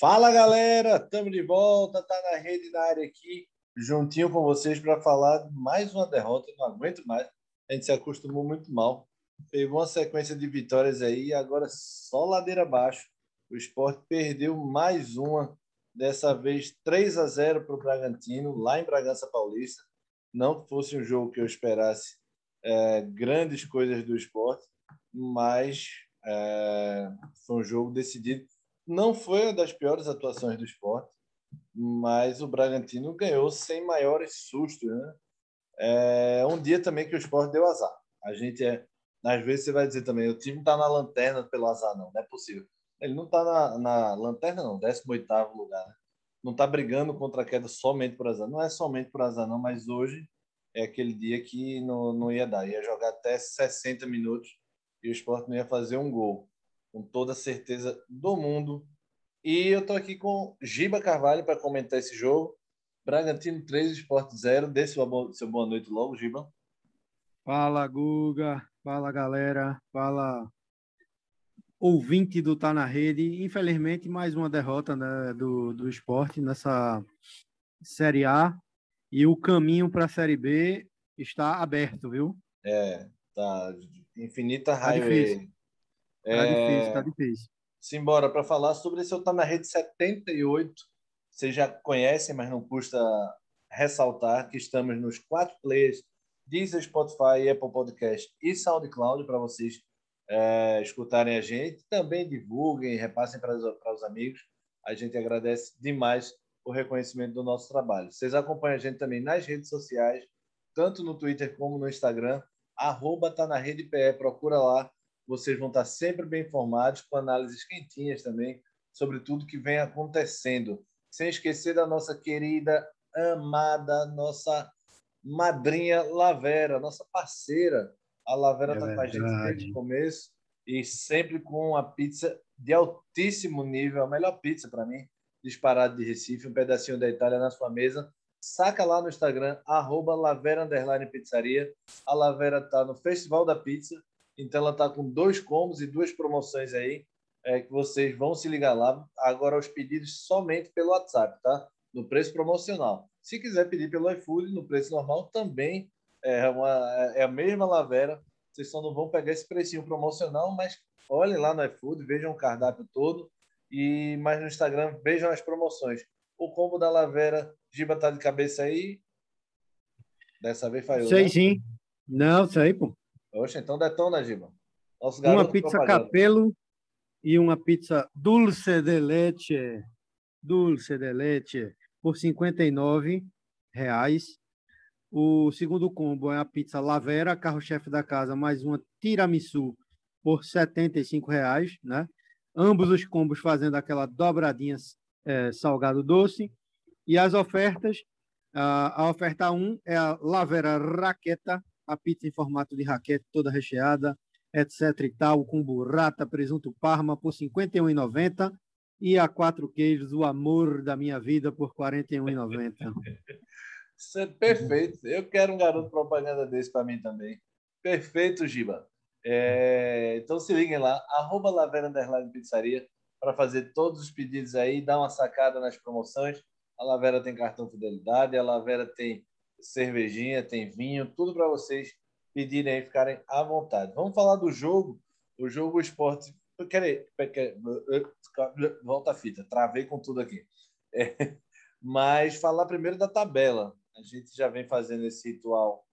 Fala galera, estamos de volta, tá na rede na área aqui, juntinho com vocês para falar mais uma derrota. Não aguento mais, a gente se acostumou muito mal. Pegou uma sequência de vitórias aí, agora só ladeira abaixo. O esporte perdeu mais uma, dessa vez 3 a 0 para o Bragantino, lá em Bragança Paulista. Não fosse um jogo que eu esperasse é, grandes coisas do esporte, mas é, foi um jogo decidido. Não foi uma das piores atuações do esporte, mas o Bragantino ganhou sem maiores sustos. Né? É um dia também que o esporte deu azar. A gente é. Às vezes você vai dizer também, o time está na lanterna pelo azar, não, não é possível. Ele não está na, na lanterna, não, 18 lugar. Né? Não está brigando contra a queda somente por azar. Não é somente por azar, não, mas hoje é aquele dia que não, não ia dar. Ia jogar até 60 minutos e o esporte não ia fazer um gol. Com toda a certeza do mundo. E eu estou aqui com Giba Carvalho para comentar esse jogo. Bragantino 3, Esporte 0. Dê seu boa noite logo, Giba. Fala, Guga. Fala, galera. Fala, ouvinte do Tá na Rede. Infelizmente, mais uma derrota né, do, do esporte nessa Série A. E o caminho para a Série B está aberto, viu? É, tá. Infinita tá Difícil. É... Tá difícil, tá difícil. Simbora, para falar sobre esse eu Tá na Rede 78. Vocês já conhecem, mas não custa ressaltar que estamos nos quatro players Deezer, Spotify, Apple Podcast e SoundCloud para vocês é, escutarem a gente. Também divulguem, repassem para, para os amigos. A gente agradece demais o reconhecimento do nosso trabalho. Vocês acompanham a gente também nas redes sociais, tanto no Twitter como no Instagram. Arroba tá na rede PE, procura lá. Vocês vão estar sempre bem informados, com análises quentinhas também, sobre tudo que vem acontecendo. Sem esquecer da nossa querida, amada, nossa madrinha Lavera, nossa parceira a Lavera está é com a gente desde o começo e sempre com uma pizza de altíssimo nível, a melhor pizza para mim, disparado de Recife, um pedacinho da Itália na sua mesa. Saca lá no Instagram, arroba Lavera Pizzaria. A Lavera está no Festival da Pizza, então ela está com dois combos e duas promoções aí, é, que vocês vão se ligar lá. Agora os pedidos somente pelo WhatsApp, tá? No preço promocional. Se quiser pedir pelo iFood, no preço normal, também é, uma, é a mesma lavera. Vocês só não vão pegar esse precinho promocional, mas olhem lá no iFood, vejam o cardápio todo. E mais no Instagram, vejam as promoções. O combo da lavera, Giba tá de cabeça aí. Dessa vez falhou. Sei né? sim. Não, sei, pô. Oxe, então detona, Giba. Nosso uma pizza capelo e uma pizza dulce de leite. Dulce de leite por R$ reais. O segundo combo é a pizza Lavera, carro-chefe da casa, mais uma tiramisu por R$ reais, né? Ambos os combos fazendo aquela dobradinha é, salgado doce. E as ofertas, a, a oferta 1 um é a Lavera Raqueta, a pizza em formato de raquete, toda recheada, etc e tal, com burrata, presunto parma por R$ 51,90 e a quatro queijos, o amor da minha vida por R$ 41,90. É perfeito. Eu quero um garoto propaganda desse para mim também. Perfeito, Giba. É, então se liguem lá, arroba Lavera Underline Pizzaria, para fazer todos os pedidos aí, dar uma sacada nas promoções. A Lavera tem cartão fidelidade, a Lavera tem cervejinha, tem vinho, tudo para vocês pedirem e ficarem à vontade. Vamos falar do jogo. O jogo esporte. Volta a fita, travei com tudo aqui. É, mas falar primeiro da tabela. A gente já vem fazendo esse ritual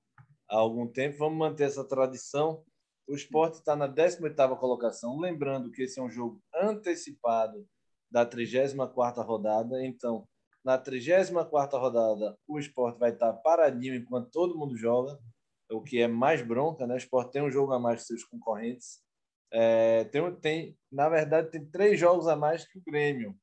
há algum tempo. Vamos manter essa tradição. O esporte está na 18ª colocação. Lembrando que esse é um jogo antecipado da 34ª rodada. Então, na 34ª rodada, o esporte vai estar paradinho enquanto todo mundo joga, o que é mais bronca, né? O esporte tem um jogo a mais que seus concorrentes. É, tem, tem, na verdade, tem três jogos a mais que o Grêmio.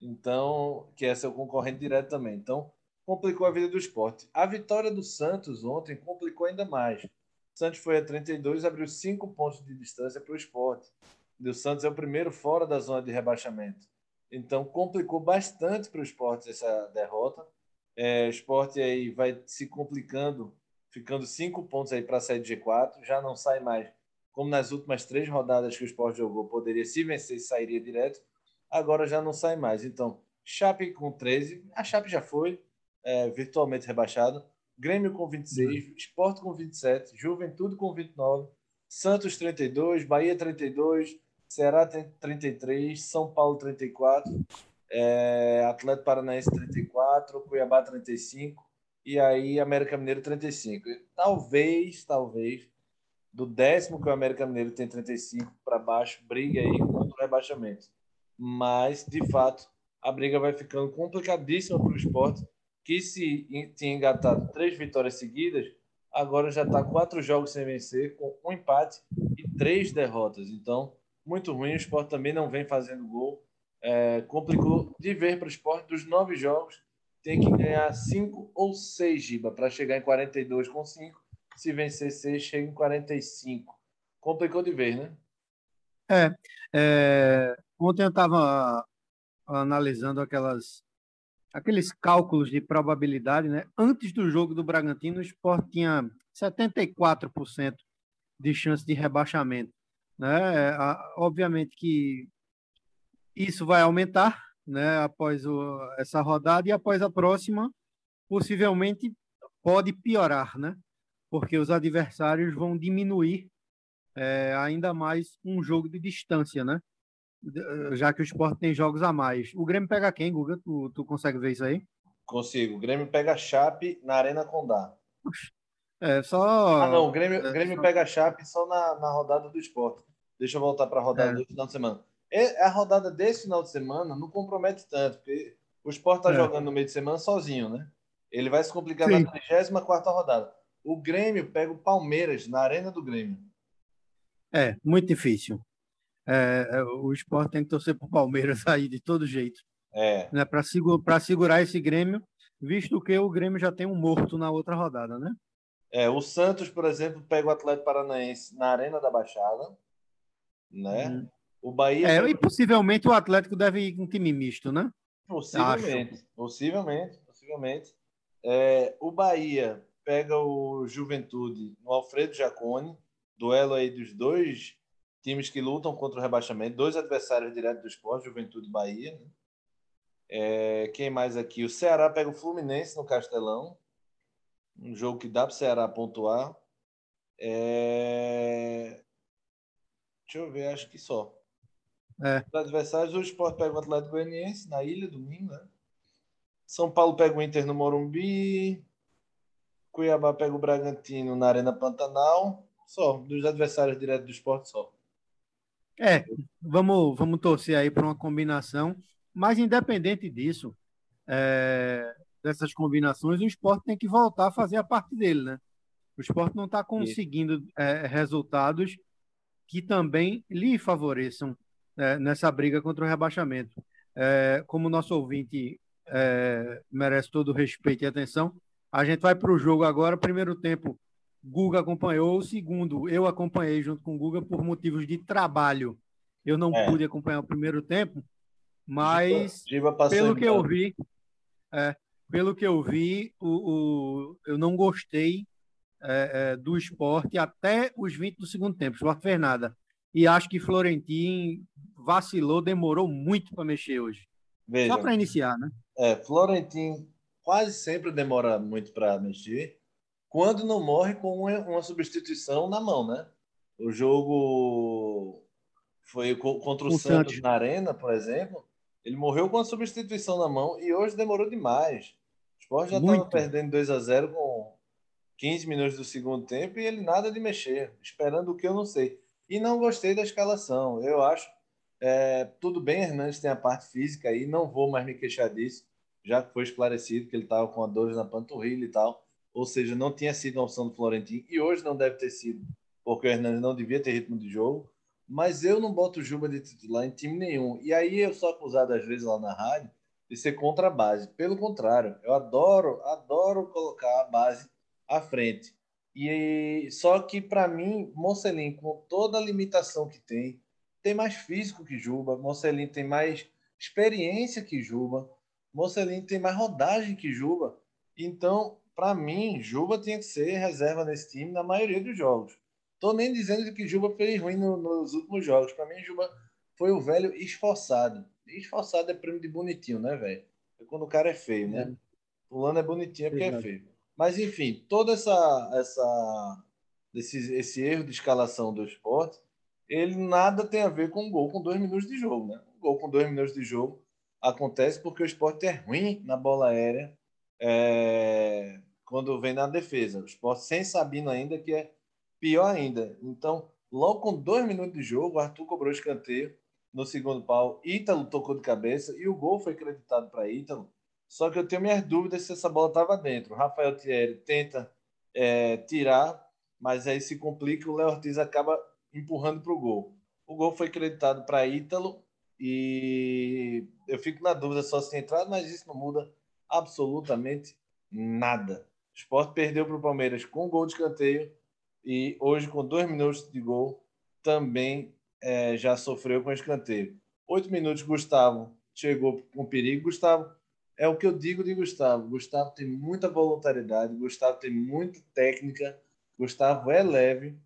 Então, que é seu concorrente direto também. Então, complicou a vida do esporte. A vitória do Santos ontem complicou ainda mais. O Santos foi a 32, abriu cinco pontos de distância para o esporte. E o Santos é o primeiro fora da zona de rebaixamento. Então, complicou bastante para o esporte essa derrota. É, o esporte aí vai se complicando, ficando cinco pontos aí para sair do G4, já não sai mais. Como nas últimas três rodadas que o esporte jogou, poderia se vencer, sairia direto. Agora já não sai mais. Então, Chape com 13, a Chape já foi é, virtualmente rebaixado. Grêmio com 26, Esporte com 27, Juventude com 29, Santos 32, Bahia 32, Ceará 33, São Paulo 34, é, Atlético Paranaense 34, Cuiabá 35 e aí América Mineiro 35. E talvez, talvez, do décimo que o América Mineiro tem 35 para baixo, briga aí contra o rebaixamento. Mas, de fato, a briga vai ficando complicadíssima para o esporte, que se tinha engatado três vitórias seguidas, agora já está quatro jogos sem vencer, com um empate e três derrotas. Então, muito ruim. O esporte também não vem fazendo gol. É, complicou de ver para o esporte. Dos nove jogos, tem que ganhar cinco ou seis giba para chegar em 42 com cinco. Se vencer seis, chega em 45. Complicou de ver, né? É. é ontem eu estava analisando aquelas aqueles cálculos de probabilidade, né? Antes do jogo do Bragantino, o Sport tinha 74% de chance de rebaixamento, né? Obviamente que isso vai aumentar, né? Após o, essa rodada e após a próxima, possivelmente pode piorar, né? Porque os adversários vão diminuir é, ainda mais um jogo de distância, né? Já que o esporte tem jogos a mais. O Grêmio pega quem, Guga? Tu, tu consegue ver isso aí? Consigo. O Grêmio pega a Chape na Arena Condá. É, só. Ah, não. O Grêmio, é, Grêmio só... pega a Chape só na, na rodada do esporte. Deixa eu voltar para a rodada é. do final de semana. E a rodada desse final de semana não compromete tanto, porque o esporte está é. jogando no meio de semana sozinho, né? Ele vai se complicar Sim. na 34 rodada. O Grêmio pega o Palmeiras na Arena do Grêmio. É, muito difícil. É, é, o esporte tem que torcer para o Palmeiras aí de todo jeito. É. Né, para segurar, segurar esse Grêmio, visto que o Grêmio já tem um morto na outra rodada, né? É, o Santos, por exemplo, pega o Atlético Paranaense na Arena da Baixada, né? Uhum. O Bahia. É, e possivelmente o Atlético deve ir com um time misto, né? Possivelmente, Acho. possivelmente, possivelmente. É, o Bahia pega o Juventude no Alfredo Jacone, duelo aí dos dois times que lutam contra o rebaixamento, dois adversários diretos do esporte, Juventude e Bahia. Né? É, quem mais aqui? O Ceará pega o Fluminense no Castelão, um jogo que dá para o Ceará pontuar. É... Deixa eu ver, acho que só. É. Os adversários, o Sport pega o Atlético Goianiense na ilha, domingo, né? São Paulo pega o Inter no Morumbi. Cuiabá pega o Bragantino na Arena Pantanal. Só, dos adversários diretos do esporte, só. É, vamos, vamos torcer aí para uma combinação, mas independente disso, é, dessas combinações, o esporte tem que voltar a fazer a parte dele, né? O esporte não está conseguindo é, resultados que também lhe favoreçam é, nessa briga contra o rebaixamento. É, como o nosso ouvinte é, merece todo o respeito e atenção, a gente vai para o jogo agora, primeiro tempo Guga acompanhou. O segundo, eu acompanhei junto com o Guga por motivos de trabalho. Eu não é. pude acompanhar o primeiro tempo, mas pelo que eu vi, é, pelo que eu vi, o, o eu não gostei é, é, do esporte até os 20 do segundo tempo. Esporte fez nada. E acho que Florentin vacilou, demorou muito para mexer hoje. Veja, Só para iniciar, né? É, Florentin quase sempre demora muito para mexer quando não morre com uma, substituição na mão, né? O jogo foi contra o, o Santos, Santos na Arena, por exemplo. Ele morreu com a substituição na mão e hoje demorou demais. O Sport já estava perdendo 2 a 0 com 15 minutos do segundo tempo e ele nada de mexer, esperando o que eu não sei. E não gostei da escalação. Eu acho. É, tudo bem, Hernandes tem a parte física aí, não vou mais me queixar disso, já que foi esclarecido que ele estava com a dor na panturrilha e tal ou seja, não tinha sido uma opção do Florentino e hoje não deve ter sido, porque o Hernandes não devia ter ritmo de jogo. Mas eu não boto o Juba de titular em time nenhum. E aí eu sou acusado às vezes lá na rádio de ser contra a base. Pelo contrário, eu adoro, adoro colocar a base à frente. E só que para mim, Mocelin, com toda a limitação que tem, tem mais físico que Juba, Mocelin tem mais experiência que Juba, Mocelin tem mais rodagem que Juba. Então, para mim, Juba tinha que ser reserva nesse time na maioria dos jogos. Tô nem dizendo que Juba fez ruim no, nos últimos jogos. Para mim, Juba foi o velho esforçado. Esforçado é prêmio de bonitinho, né, velho? É quando o cara é feio, né? É. Pulando é bonitinho porque é feio. Mas, enfim, toda essa, essa esse, esse erro de escalação do esporte, ele nada tem a ver com um gol com dois minutos de jogo, né? Um gol com dois minutos de jogo acontece porque o esporte é ruim na bola aérea é, quando vem na defesa. O esporte sem Sabino ainda, que é pior ainda. Então, logo com dois minutos de jogo, o Arthur cobrou escanteio no segundo pau, Ítalo tocou de cabeça e o gol foi acreditado para Ítalo. Só que eu tenho minhas dúvidas se essa bola estava dentro. O Rafael Thierry tenta é, tirar, mas aí se complica, o Léo Ortiz acaba empurrando para o gol. O gol foi acreditado para Ítalo e eu fico na dúvida só se tem entrado, mas isso não muda absolutamente nada. O Sport perdeu para o Palmeiras com gol de escanteio e hoje, com dois minutos de gol, também é, já sofreu com escanteio. Oito minutos, Gustavo chegou com perigo. Gustavo, é o que eu digo de Gustavo. Gustavo tem muita voluntariedade, Gustavo tem muita técnica, Gustavo é leve,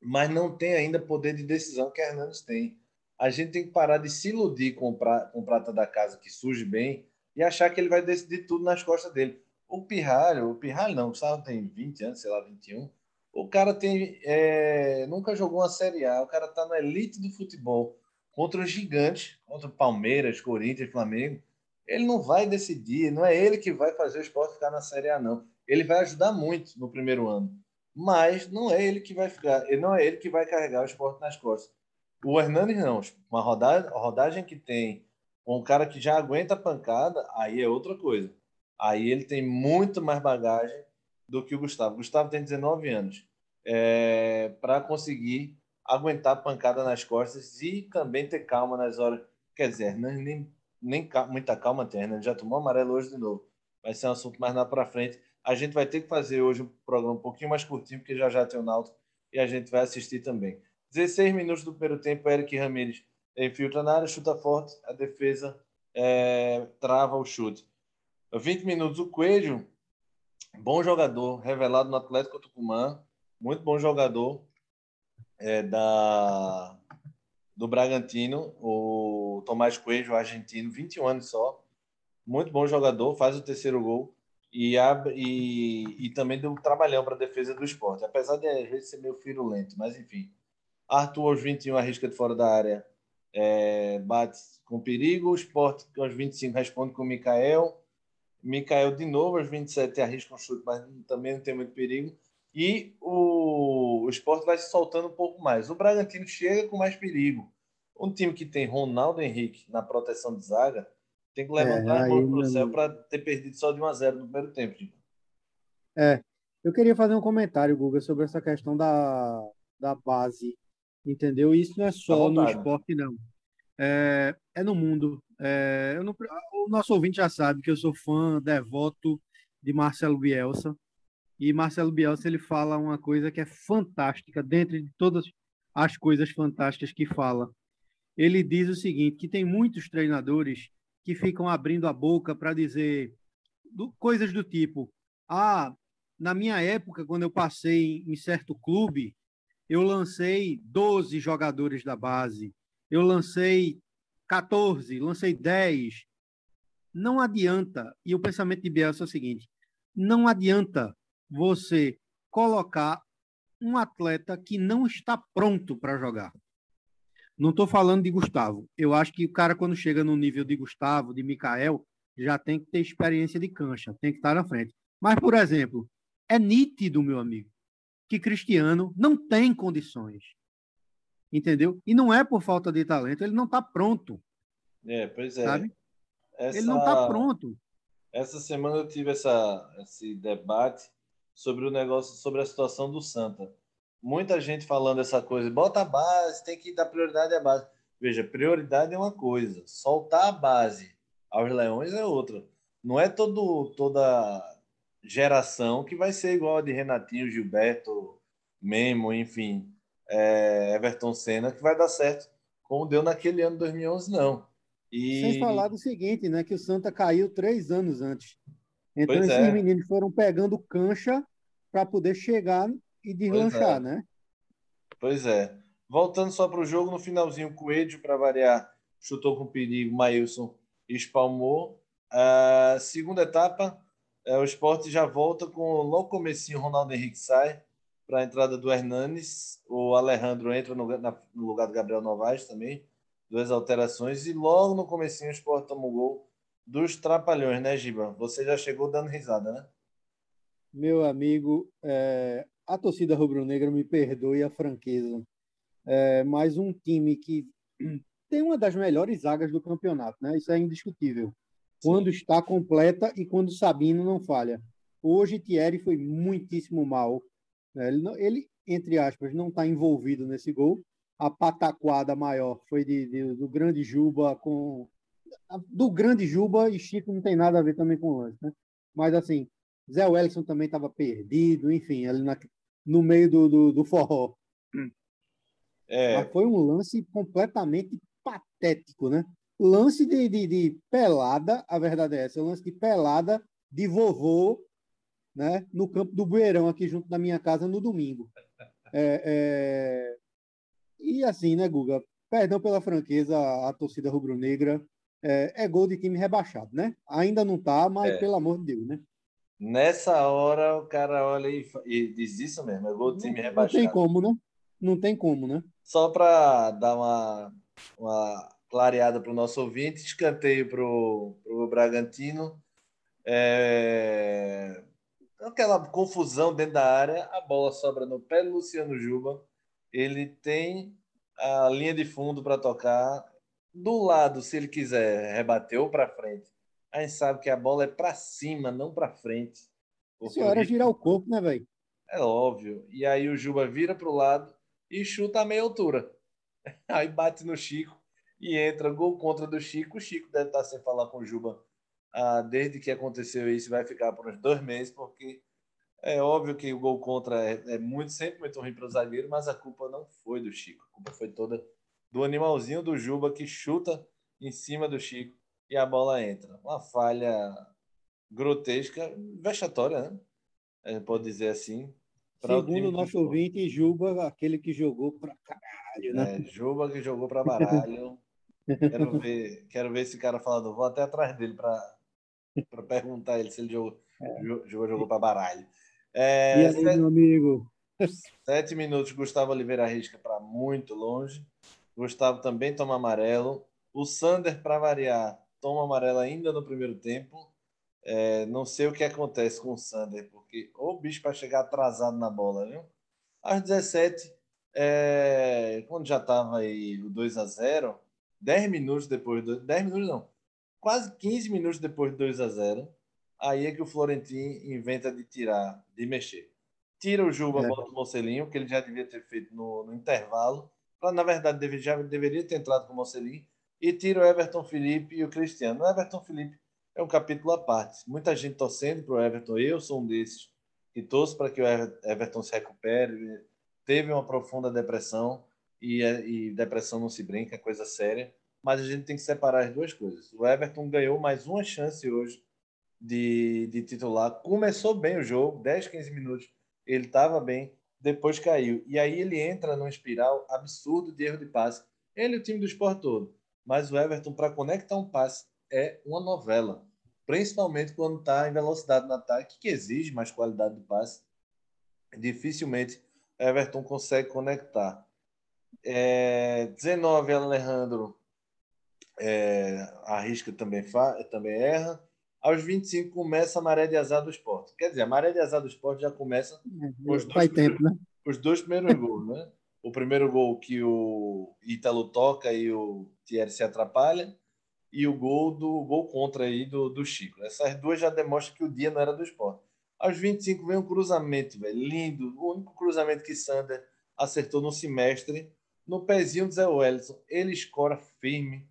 mas não tem ainda poder de decisão que Hernandes tem. A gente tem que parar de se iludir com o, com o prata da casa que surge bem e achar que ele vai decidir tudo nas costas dele. O Pirralho, o Pirralho não, o Gustavo tem 20 anos, sei lá, 21. O cara tem é, nunca jogou uma Série A, o cara tá na elite do futebol contra os gigantes, contra Palmeiras, Corinthians, Flamengo. Ele não vai decidir, não é ele que vai fazer o esporte ficar na Série A, não. Ele vai ajudar muito no primeiro ano mas não é ele que vai ficar, não é ele que vai carregar o esporte nas costas. O Hernandes não, uma rodagem, rodagem que tem um cara que já aguenta a pancada, aí é outra coisa. Aí ele tem muito mais bagagem do que o Gustavo. O Gustavo tem 19 anos é, para conseguir aguentar a pancada nas costas e também ter calma nas horas. Quer dizer, Hernandes nem, nem muita calma tem, Hernandes já tomou amarelo hoje de novo. Vai ser um assunto mais lá para frente. A gente vai ter que fazer hoje um programa um pouquinho mais curtinho, porque já já tem o Náutico e a gente vai assistir também. 16 minutos do primeiro tempo, Eric Ramírez infiltra na área, chuta forte, a defesa é, trava o chute. 20 minutos, o Coelho, bom jogador, revelado no Atlético Tucumã, muito bom jogador é, da, do Bragantino, o Tomás Coelho, argentino, 21 anos só, muito bom jogador, faz o terceiro gol e, abre, e, e também deu um trabalhão para a defesa do esporte, apesar de às vezes ser meio firulento, mas enfim. Arthur aos 21 arrisca de fora da área, é, bate com perigo, o esporte aos 25 responde com o Mikael, Mikael de novo aos 27 arrisca um chute, mas também não tem muito perigo, e o, o esporte vai se soltando um pouco mais. O Bragantino chega com mais perigo. Um time que tem Ronaldo Henrique na proteção de zaga, tem que levantar é, a mão para o céu para ter perdido só de 1 a 0 no primeiro tempo. Tipo. É, eu queria fazer um comentário, Guga, sobre essa questão da, da base, entendeu? Isso não é só no esporte, não. É, é no mundo. É, não, o nosso ouvinte já sabe que eu sou fã, devoto de Marcelo Bielsa. E Marcelo Bielsa ele fala uma coisa que é fantástica, dentre de todas as coisas fantásticas que fala. Ele diz o seguinte, que tem muitos treinadores que ficam abrindo a boca para dizer do, coisas do tipo: ah, na minha época, quando eu passei em certo clube, eu lancei 12 jogadores da base, eu lancei 14, lancei 10. Não adianta, e o pensamento de Bielsa é o seguinte: não adianta você colocar um atleta que não está pronto para jogar. Não estou falando de Gustavo. Eu acho que o cara, quando chega no nível de Gustavo, de Mikael, já tem que ter experiência de cancha, tem que estar na frente. Mas, por exemplo, é nítido, meu amigo, que Cristiano não tem condições. Entendeu? E não é por falta de talento, ele não está pronto. É, pois é. Sabe? Essa... Ele não está pronto. Essa semana eu tive essa, esse debate sobre o negócio, sobre a situação do Santa muita gente falando essa coisa, bota a base, tem que dar prioridade à base. Veja, prioridade é uma coisa, soltar a base aos leões é outra. Não é todo, toda geração que vai ser igual a de Renatinho, Gilberto, Memo, enfim, é, Everton Senna, que vai dar certo, como deu naquele ano 2011, não. E... Sem falar do seguinte, né, que o Santa caiu três anos antes. Então, pois esses é. meninos foram pegando cancha para poder chegar e deslanchar, é. né? Pois é. Voltando só para o jogo, no finalzinho, o Coelho, para variar, chutou com perigo, Maílson espalmou. A segunda etapa, é, o esporte já volta com logo comecinho, Ronaldo Henrique sai para a entrada do Hernanes, o Alejandro entra no, na, no, lugar do Gabriel Novaes também, duas alterações, e logo no comecinho o esporte toma o gol dos Trapalhões, né, Giba? Você já chegou dando risada, né? Meu amigo, é, a torcida rubro-negra me perdoe a franqueza, é, mas um time que tem uma das melhores zagas do campeonato, né? Isso é indiscutível. Sim. Quando está completa e quando Sabino não falha. Hoje Thierry foi muitíssimo mal. Né? Ele, ele entre aspas, não está envolvido nesse gol. A pataquada maior foi de, de, do grande Juba com do grande Juba e Chico não tem nada a ver também com o lance, né? Mas assim, Zé Wellington também estava perdido, enfim, ali na, no meio do, do, do forró. É. Mas foi um lance completamente patético, né? Lance de, de, de, pelada, a verdade é essa, lance de pelada de vovô, né? No campo do Bueirão, aqui junto da minha casa, no domingo. É, é... E assim, né, Guga? Perdão pela franqueza, a torcida rubro-negra é, é, gol de time rebaixado, né? Ainda não tá, mas é. pelo amor de Deus, né? Nessa hora o cara olha e, e diz isso mesmo, é gol de time rebaixado. Não tem como, né? Não tem como, né? Só para dar uma, uma clareada para o nosso ouvinte, escanteio para o Bragantino. É... Aquela confusão dentro da área, a bola sobra no pé do Luciano Juba. Ele tem a linha de fundo para tocar, do lado, se ele quiser, rebateu para frente. A gente sabe que a bola é para cima, não para frente. Se hora girar o corpo, né, velho? É óbvio. E aí o Juba vira para o lado e chuta a meia altura. Aí bate no Chico e entra gol contra do Chico. O Chico deve estar sem falar com o Juba ah, desde que aconteceu isso. Vai ficar por uns dois meses, porque é óbvio que o gol contra é, é muito sempre muito ruim para o zagueiro, mas a culpa não foi do Chico. A culpa foi toda do animalzinho do Juba que chuta em cima do Chico e a bola entra. Uma falha grotesca, vexatória, né? É, pode dizer assim. Segundo o nosso ouvinte, Juba, aquele que jogou para caralho, né? É, Juba que jogou para baralho. quero ver, quero ver esse cara falando. Vou até atrás dele para perguntar ele se ele jogou, é. jogou, jogou para baralho. É, e aí, sete, meu amigo? Sete minutos, Gustavo Oliveira risca para muito longe. Gustavo também toma amarelo. O Sander, para variar, toma amarelo ainda no primeiro tempo. É, não sei o que acontece com o Sander, porque o bicho para chegar atrasado na bola, viu? Às 17, é, quando já estava aí o 2 a 0 10 minutos depois do 10 minutos não, quase 15 minutos depois do 2 a 0 aí é que o Florentino inventa de tirar, de mexer. Tira o Juba, é. bota o Mocelinho, que ele já devia ter feito no, no intervalo, na verdade, deve, já deveria ter entrado com o Mocelin, e tira o Everton Felipe e o Cristiano. O Everton Felipe é um capítulo à parte. Muita gente torcendo para o Everton, eu sou um desses, que torço para que o Everton se recupere. Teve uma profunda depressão, e, e depressão não se brinca, é coisa séria, mas a gente tem que separar as duas coisas. O Everton ganhou mais uma chance hoje de, de titular. Começou bem o jogo, 10, 15 minutos, ele estava bem, depois caiu. E aí ele entra num espiral absurdo de erro de passe. Ele e o time do esporte todo. Mas o Everton, para conectar um passe, é uma novela. Principalmente quando está em velocidade no ataque, que exige mais qualidade do passe. Dificilmente Everton consegue conectar. É, 19, Alejandro é, arrisca também, também erra. Aos 25 começa a maré de azar do esporte. Quer dizer, a maré de azar do esporte já começa com os dois, tempo, né? os dois primeiros gols, né? O primeiro gol que o Ítalo toca e o Thierry se atrapalha, e o gol do gol contra aí do, do Chico. Essas duas já demonstram que o dia não era do esporte. Aos 25 vem um cruzamento, velho, lindo. O único cruzamento que Sander acertou no semestre, no pezinho do Zé Wellison. Ele escora firme,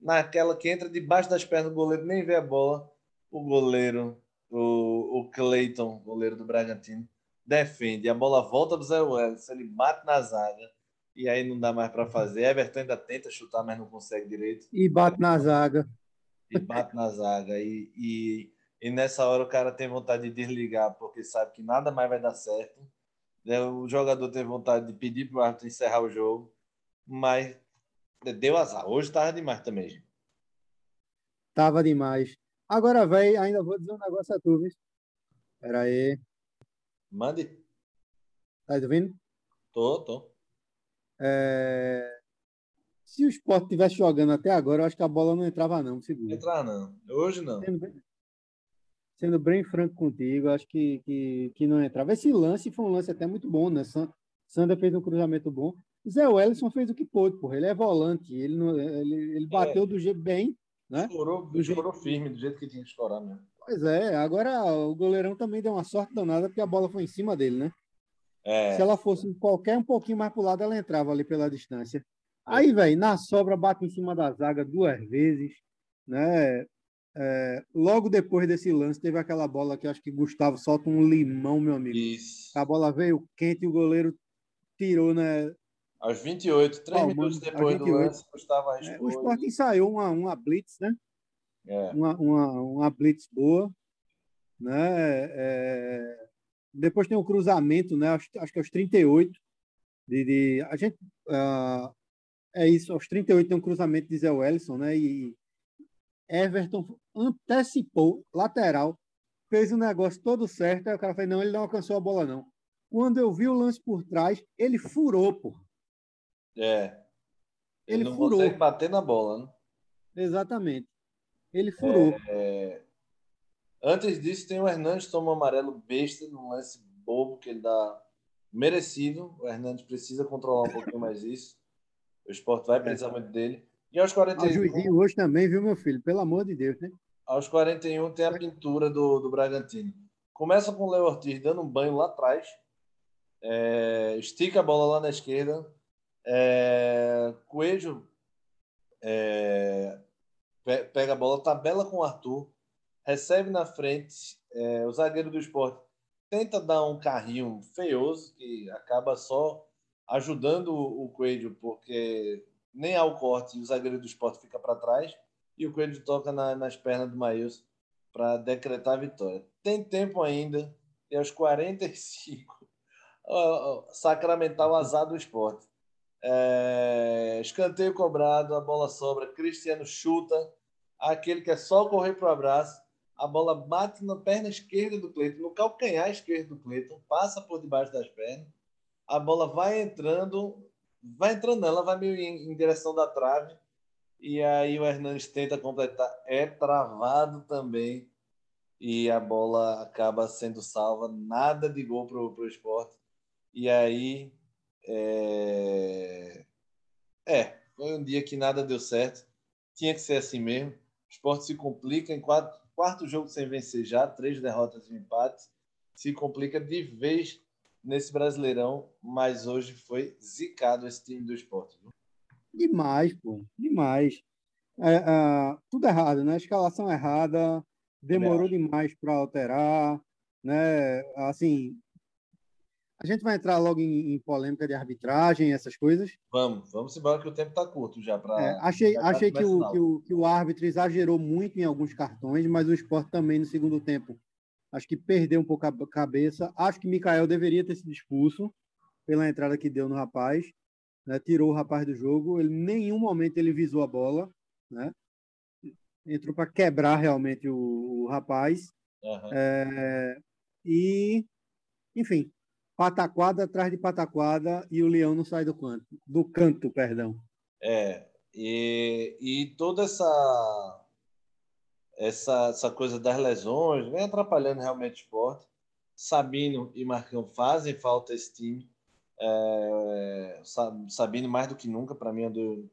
naquela que entra debaixo das pernas do goleiro, nem vê a bola o goleiro, o, o Cleiton, goleiro do Bragantino, defende. A bola volta do Zé Welles, ele bate na zaga e aí não dá mais para fazer. Everton ainda tenta chutar, mas não consegue direito. E bate na zaga. E bate na zaga. E, e e nessa hora o cara tem vontade de desligar porque sabe que nada mais vai dar certo. O jogador tem vontade de pedir para o árbitro encerrar o jogo, mas deu azar. Hoje estava demais também, gente. Tava demais. Agora, velho, ainda vou dizer um negócio a tu, viu? Pera aí. Mande. Tá ouvindo? Tô, tô. É... Se o esporte estivesse jogando até agora, eu acho que a bola não entrava, não. Segura. Entrar, não. Hoje não. Sendo bem, sendo bem franco contigo, acho que, que, que não entrava. Esse lance foi um lance até muito bom, né? Sander fez um cruzamento bom. Zé Wellison fez o que pôde, porra. Ele é volante. Ele, não, ele, ele bateu é. do jeito bem, né? Estourou, do estourou jeito... firme, do jeito que tinha que estourar mesmo. Pois é. Agora o goleirão também deu uma sorte danada porque a bola foi em cima dele, né? É. Se ela fosse qualquer um pouquinho mais pro lado, ela entrava ali pela distância. Aí, velho, na sobra bate em cima da zaga duas vezes, né? É, logo depois desse lance, teve aquela bola que acho que Gustavo solta um limão, meu amigo. Isso. A bola veio quente e o goleiro tirou, né? Aos 28, três minutos depois do lance, Gustavo arriscou. É, o Sport ensaiou uma, uma blitz, né? É. Uma, uma, uma blitz boa, né? É, depois tem o cruzamento, né? Acho, acho que aos 38. De, de, a gente. Uh, é isso, aos 38 tem um cruzamento de Zé Wellison, né? E Everton antecipou, lateral, fez o negócio todo certo. Aí o cara falou: não, ele não alcançou a bola, não. Quando eu vi o lance por trás, ele furou, pô. É. Ele, ele não furou. consegue bater na bola, né? Exatamente. Ele furou. É, é... Antes disso, tem o Hernandes toma amarelo besta num lance bobo que ele dá merecido. O Hernandes precisa controlar um pouquinho mais isso. O esporte vai precisar é. muito dele. E aos 41. O juizinho hoje também, viu, meu filho? Pelo amor de Deus, né? Aos 41 tem a pintura do, do Bragantino. Começa com o Léo Ortiz dando um banho lá atrás. É, estica a bola lá na esquerda. É, Coelho é, pega a bola, tabela com o Arthur recebe na frente, é, o zagueiro do esporte tenta dar um carrinho feioso, que acaba só ajudando o Coelho, porque nem há o corte e o zagueiro do esporte fica para trás, e o Coelho toca na, nas pernas do Maílson para decretar a vitória. Tem tempo ainda, e aos 45, sacramental azar do esporte. É, escanteio cobrado, a bola sobra, Cristiano chuta, aquele que é só correr para o abraço, a bola bate na perna esquerda do Cleiton, no calcanhar esquerdo do Cleiton, passa por debaixo das pernas, a bola vai entrando, vai entrando ela vai meio em, em direção da trave, e aí o Hernandes tenta completar, é travado também, e a bola acaba sendo salva, nada de gol para o esporte. E aí, é... é, foi um dia que nada deu certo, tinha que ser assim mesmo. O esporte se complica em quatro, quarto jogo sem vencer já, três derrotas e um empate. Se complica de vez nesse Brasileirão, mas hoje foi zicado esse time do esporte. Viu? Demais, pô, demais. É, é, tudo errado, né? Escalação errada, demorou demais para alterar, né? Assim, a gente vai entrar logo em, em, polêmica de arbitragem, essas coisas. Vamos, vamos embora que o tempo está curto já. Pra, é, achei achei que o, que, o, que o árbitro exagerou muito em alguns cartões, mas o esporte também no segundo tempo acho que perdeu um pouco a cabeça. Acho que Mikael deveria ter sido expulso pela entrada que deu no rapaz. Né? Tirou o rapaz do jogo. Ele, em nenhum momento ele visou a bola. Né? Entrou para quebrar realmente o, o rapaz. Uhum. É, e, enfim, pataquada atrás de pataquada e o leão não sai do canto, do canto, perdão. É, e, e toda essa, essa essa coisa das lesões vem atrapalhando realmente o esporte. Sabino e Marcão fazem falta esse time. É, Sabino mais do que nunca, para mim é do,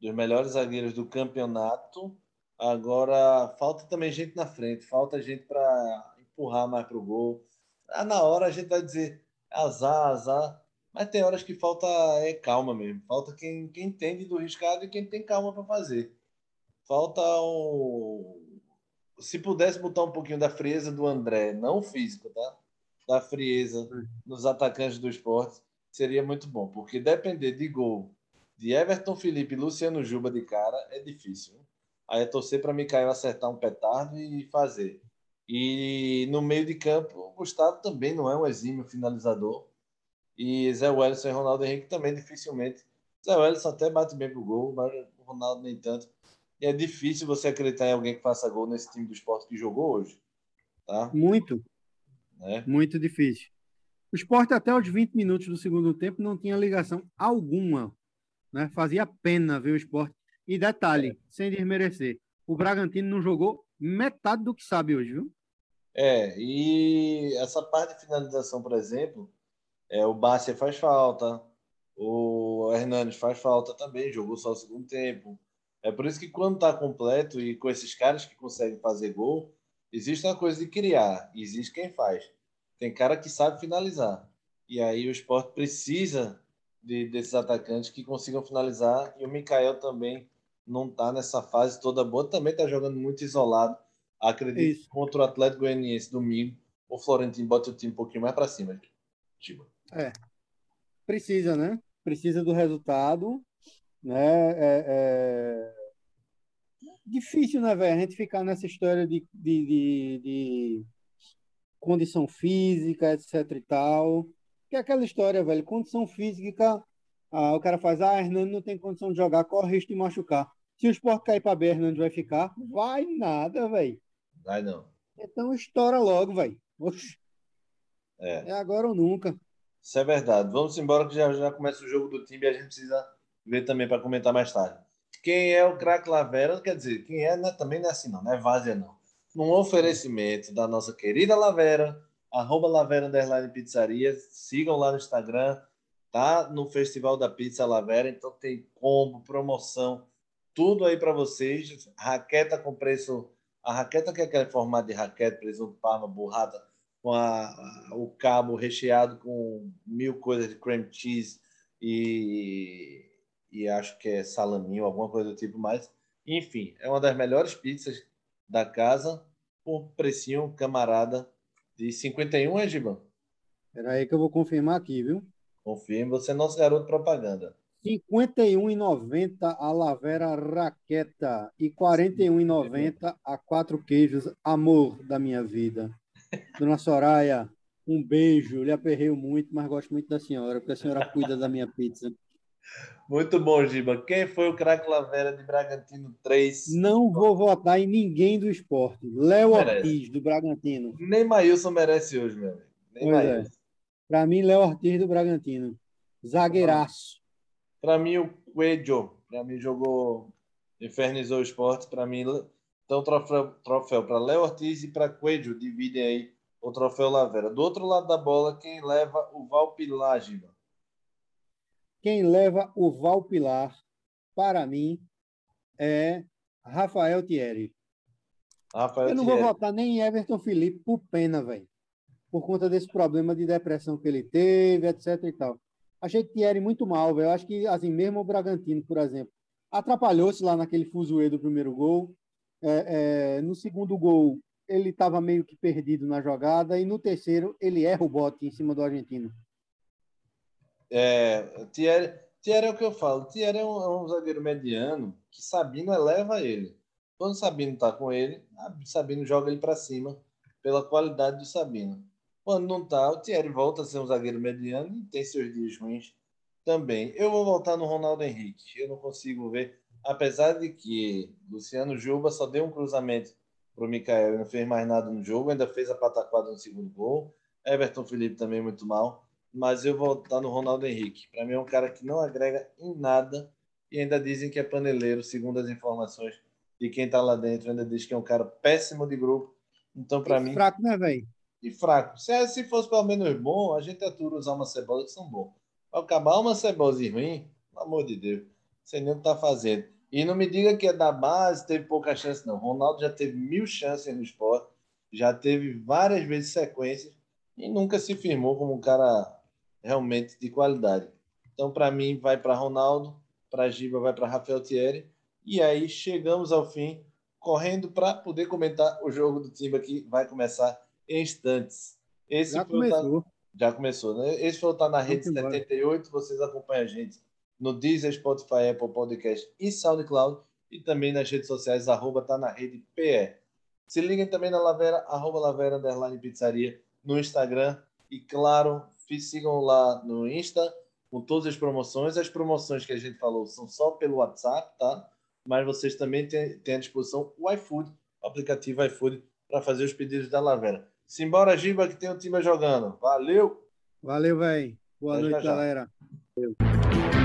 dos melhores zagueiros do campeonato. Agora falta também gente na frente, falta gente para empurrar mais para o gol. Ah, na hora a gente vai dizer azar, azar. Mas tem horas que falta é calma mesmo. Falta quem, quem entende do riscado e quem tem calma para fazer. Falta um. Se pudesse botar um pouquinho da frieza do André, não físico, tá? Da frieza nos atacantes do esporte, seria muito bom. Porque depender de gol de Everton Felipe e Luciano Juba de cara é difícil. Aí é torcer para Mikael acertar um petardo e fazer. E no meio de campo, o Gustavo também não é um exímio finalizador. E Zé Wellison e Ronaldo Henrique também dificilmente. Zé Wellison até bate bem pro gol, mas o Ronaldo nem tanto. E é difícil você acreditar em alguém que faça gol nesse time do esporte que jogou hoje. Tá? Muito. É. Muito difícil. O esporte, até os 20 minutos do segundo tempo, não tinha ligação alguma. Né? Fazia pena ver o esporte. E detalhe, é. sem desmerecer, o Bragantino não jogou metade do que sabe hoje, viu? É, e essa parte de finalização, por exemplo, é, o Bárcia faz falta, o Hernandes faz falta também, jogou só o segundo tempo. É por isso que quando está completo e com esses caras que conseguem fazer gol, existe uma coisa de criar, existe quem faz. Tem cara que sabe finalizar. E aí o esporte precisa de, desses atacantes que consigam finalizar. E o Mikael também não está nessa fase toda boa, também está jogando muito isolado. Acredito que contra o Atlético Goianiense domingo, o Florentino bota o time um pouquinho mais para cima. Tipo. É. Precisa, né? Precisa do resultado. Né? É, é... Difícil, né, velho? A gente ficar nessa história de, de, de, de condição física, etc e tal. Que é aquela história, velho, condição física, ah, o cara faz, ah, Hernando não tem condição de jogar, corre risco de machucar. Se o esporte cair para B, Hernando vai ficar? Vai nada, velho. Vai não. Então estoura logo, velho. É. é agora ou nunca. Isso é verdade. Vamos embora que já, já começa o jogo do time e a gente precisa ver também para comentar mais tarde. Quem é o craque Lavera? Quer dizer, quem é, né, também não é assim, não, não é Vazia, não num oferecimento da nossa querida Lavera, arroba Lavera Underline Pizzaria. Sigam lá no Instagram, tá? No Festival da Pizza Lavera, então tem combo, promoção, tudo aí para vocês. Raqueta com preço. A raqueta que é aquele formato de raquete, presunto, parma, burrata, com a, o cabo recheado com mil coisas de cream cheese e, e acho que é salaminho, alguma coisa do tipo mais. Enfim, é uma das melhores pizzas da casa por precinho camarada de 51, é, Giban? Espera aí que eu vou confirmar aqui, viu? Confirme, você é nosso garoto propaganda. 51,90 a Lavera Raqueta e 41,90 a Quatro Queijos, amor da minha vida. Dona Soraya, um beijo. Lhe aperreio muito, mas gosto muito da senhora, porque a senhora cuida da minha pizza. Muito bom, Giba. Quem foi o craque Lavera de Bragantino 3? Não vou votar em ninguém do esporte. Léo Ortiz, do Bragantino. Nem Maílson merece hoje, meu amigo. Nem É. Para mim, Léo Ortiz do Bragantino. Zagueiraço. Para mim, o Coelho. Para mim, jogou. Infernizou o esporte. Para mim, então, troféu, troféu para Léo Ortiz e para Coelho. Dividem aí o troféu Lavera. Do outro lado da bola, quem leva o Valpilar, Giba? Quem leva o Valpilar, para mim, é Rafael Thierry. Rafael Eu não Thierry. vou votar nem em Everton Felipe por pena, velho. Por conta desse problema de depressão que ele teve, etc e tal. Achei Thierry muito mal, velho. Acho que, assim, mesmo o Bragantino, por exemplo, atrapalhou-se lá naquele fuzuê do primeiro gol. É, é, no segundo gol, ele estava meio que perdido na jogada. E no terceiro, ele erra o bote em cima do argentino. É, Thierry, Thierry é o que eu falo. Thierry é um, é um zagueiro mediano que Sabino eleva ele. Quando Sabino está com ele, Sabino joga ele para cima pela qualidade do Sabino. Quando não está, o Thierry volta a ser um zagueiro mediano e tem seus dias ruins também. Eu vou voltar no Ronaldo Henrique. Eu não consigo ver, apesar de que Luciano Juba só deu um cruzamento para o Mikael e não fez mais nada no jogo, ainda fez a pataquada no segundo gol. Everton Felipe também muito mal mas eu vou estar no Ronaldo Henrique. Para mim é um cara que não agrega em nada e ainda dizem que é paneleiro, segundo as informações de quem está lá dentro. Ainda diz que é um cara péssimo de grupo. Então, para mim. Fraco, né, velho? E fraco. Se, se fosse pelo menos bom, a gente atura usar uma cebola que são bom. Ao acabar uma cebola ruim, pelo amor de Deus, sem nem o que tá fazendo. E não me diga que é da base, teve pouca chance, não. Ronaldo já teve mil chances no esporte, já teve várias vezes sequências e nunca se firmou como um cara realmente de qualidade. Então, para mim, vai para Ronaldo, para Giba, vai para Rafael Thierry. E aí chegamos ao fim, correndo para poder comentar o jogo do time que vai começar em instantes. Esse já começou. Tá... Já começou, né? Esse foi o Tá na Rede 78. Vocês acompanham a gente no Deezer, Spotify, Apple Podcast e SoundCloud. E também nas redes sociais, arroba Tá na Rede PE. Se liguem também na Lavera, arroba Lavera Underline Pizzaria no Instagram. E claro, sigam lá no Insta com todas as promoções. As promoções que a gente falou são só pelo WhatsApp, tá? Mas vocês também têm, têm à disposição o iFood, o aplicativo iFood, para fazer os pedidos da Lavera. Simbora, Giba, que tem o time jogando. Valeu! Valeu, velho. Boa Até noite, já. galera. Valeu.